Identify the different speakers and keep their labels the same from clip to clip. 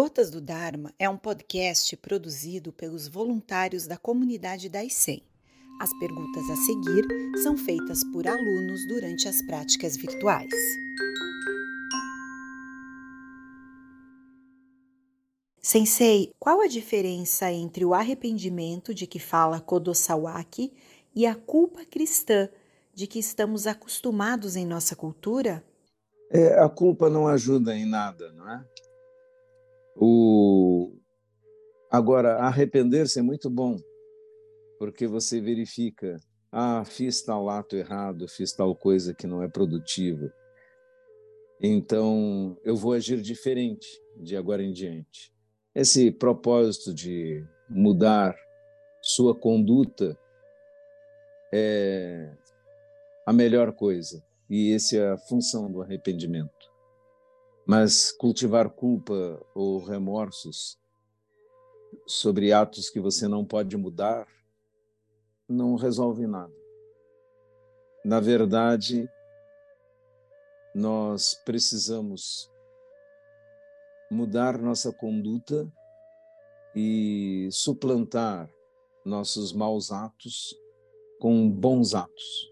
Speaker 1: Gotas do Dharma é um podcast produzido pelos voluntários da comunidade da ICEM. As perguntas a seguir são feitas por alunos durante as práticas virtuais. Sensei, qual a diferença entre o arrependimento de que fala Kodosawaki e a culpa cristã de que estamos acostumados em nossa cultura?
Speaker 2: É, a culpa não ajuda em nada, não é? O... Agora, arrepender-se é muito bom, porque você verifica: ah, fiz tal ato errado, fiz tal coisa que não é produtiva. Então, eu vou agir diferente de agora em diante. Esse propósito de mudar sua conduta é a melhor coisa, e essa é a função do arrependimento. Mas cultivar culpa ou remorsos sobre atos que você não pode mudar não resolve nada. Na verdade, nós precisamos mudar nossa conduta e suplantar nossos maus atos com bons atos.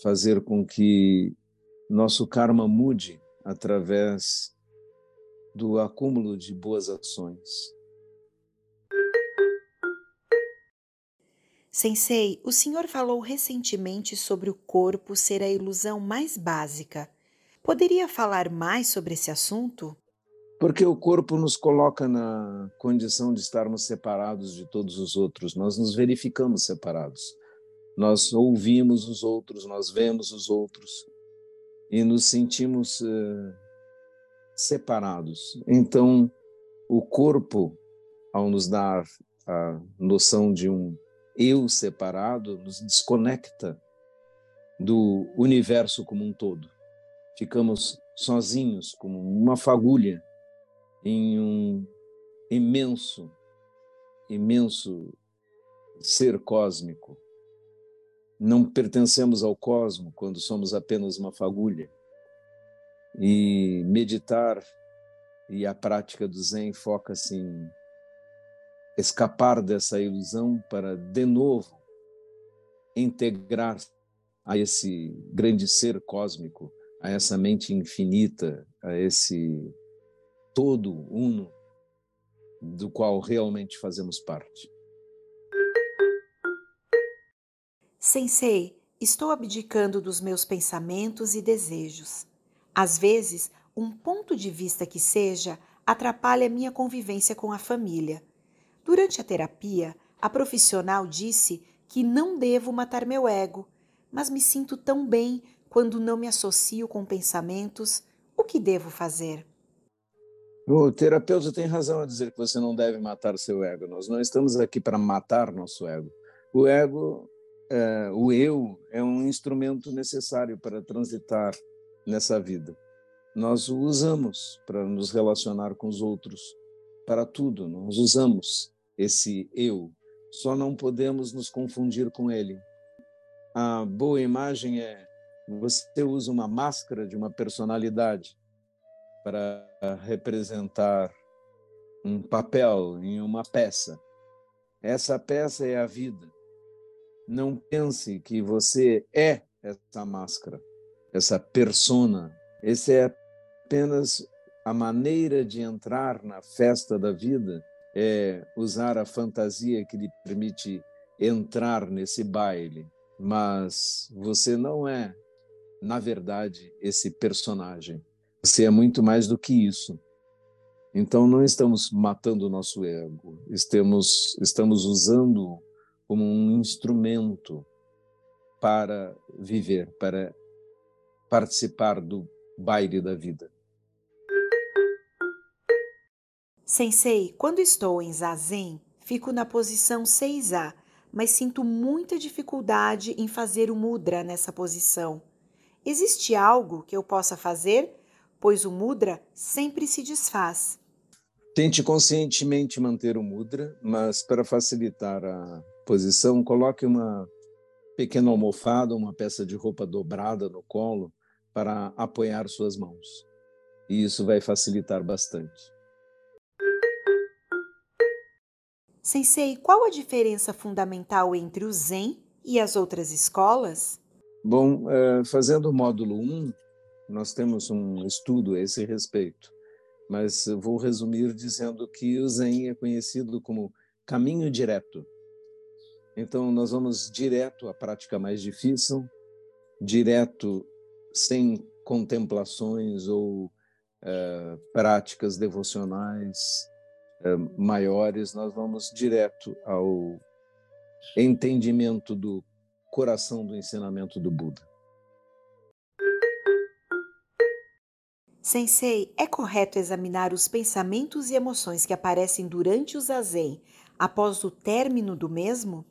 Speaker 2: Fazer com que nosso karma mude através do acúmulo de boas ações.
Speaker 1: Sensei, o senhor falou recentemente sobre o corpo ser a ilusão mais básica. Poderia falar mais sobre esse assunto?
Speaker 2: Porque o corpo nos coloca na condição de estarmos separados de todos os outros. Nós nos verificamos separados. Nós ouvimos os outros, nós vemos os outros e nos sentimos uh, separados. Então, o corpo, ao nos dar a noção de um eu separado, nos desconecta do universo como um todo. Ficamos sozinhos, como uma fagulha em um imenso, imenso ser cósmico. Não pertencemos ao cosmo quando somos apenas uma fagulha. E meditar e a prática do Zen foca-se em escapar dessa ilusão para, de novo, integrar a esse grande ser cósmico, a essa mente infinita, a esse todo uno do qual realmente fazemos parte.
Speaker 1: Sensei, estou abdicando dos meus pensamentos e desejos. Às vezes, um ponto de vista que seja atrapalha minha convivência com a família. Durante a terapia, a profissional disse que não devo matar meu ego, mas me sinto tão bem quando não me associo com pensamentos. O que devo fazer?
Speaker 2: O terapeuta tem razão a dizer que você não deve matar seu ego. Nós não estamos aqui para matar nosso ego. O ego, é, o eu, é um instrumento necessário para transitar nessa vida. Nós o usamos para nos relacionar com os outros, para tudo. Nós usamos esse eu. Só não podemos nos confundir com ele. A boa imagem é você usa uma máscara de uma personalidade para representar um papel em uma peça. Essa peça é a vida. Não pense que você é essa máscara, essa persona. Essa é apenas a maneira de entrar na festa da vida, é usar a fantasia que lhe permite entrar nesse baile. Mas você não é, na verdade, esse personagem. Você é muito mais do que isso. Então não estamos matando o nosso ego, estamos, estamos usando instrumento para viver, para participar do baile da vida.
Speaker 1: Sensei, quando estou em zazen, fico na posição 6A, mas sinto muita dificuldade em fazer o mudra nessa posição. Existe algo que eu possa fazer pois o mudra sempre se desfaz.
Speaker 2: Tente conscientemente manter o mudra, mas para facilitar a posição, coloque uma pequena almofada, uma peça de roupa dobrada no colo para apoiar suas mãos. E isso vai facilitar bastante.
Speaker 1: Sensei, qual a diferença fundamental entre o Zen e as outras escolas?
Speaker 2: Bom, é, fazendo o módulo 1, nós temos um estudo a esse respeito, mas vou resumir dizendo que o Zen é conhecido como caminho direto. Então, nós vamos direto à prática mais difícil, direto, sem contemplações ou uh, práticas devocionais uh, maiores, nós vamos direto ao entendimento do coração do ensinamento do Buda.
Speaker 1: Sensei, é correto examinar os pensamentos e emoções que aparecem durante o zazen após o término do mesmo?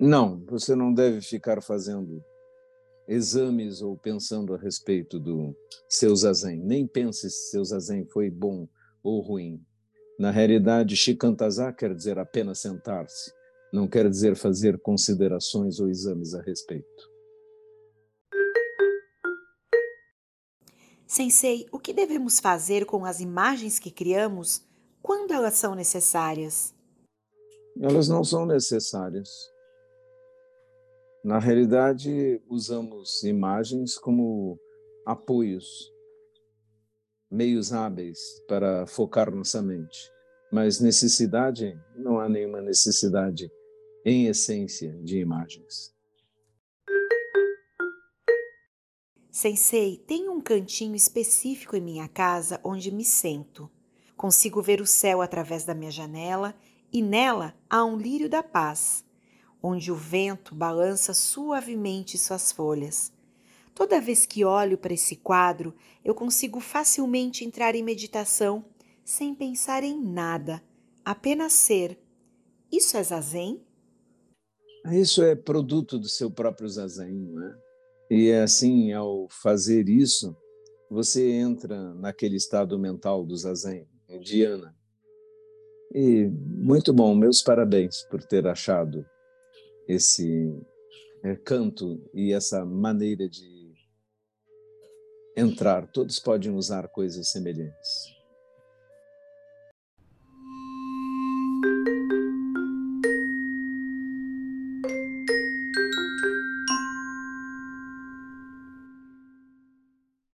Speaker 2: Não, você não deve ficar fazendo exames ou pensando a respeito do seu zazen. Nem pense se seu zazen foi bom ou ruim. Na realidade, shikantaza quer dizer apenas sentar-se, não quer dizer fazer considerações ou exames a respeito.
Speaker 1: Sensei, o que devemos fazer com as imagens que criamos quando elas são necessárias?
Speaker 2: Elas não são necessárias. Na realidade, usamos imagens como apoios, meios hábeis para focar nossa mente. Mas necessidade, não há nenhuma necessidade em essência de imagens.
Speaker 1: Sensei, tem um cantinho específico em minha casa onde me sento. Consigo ver o céu através da minha janela e nela há um lírio da paz onde o vento balança suavemente suas folhas. Toda vez que olho para esse quadro, eu consigo facilmente entrar em meditação sem pensar em nada, apenas ser. Isso é zazen?
Speaker 2: Isso é produto do seu próprio zazen, não é? E é assim, ao fazer isso, você entra naquele estado mental do zazen, Diana. E muito bom, meus parabéns por ter achado esse é, canto e essa maneira de entrar. Todos podem usar coisas semelhantes.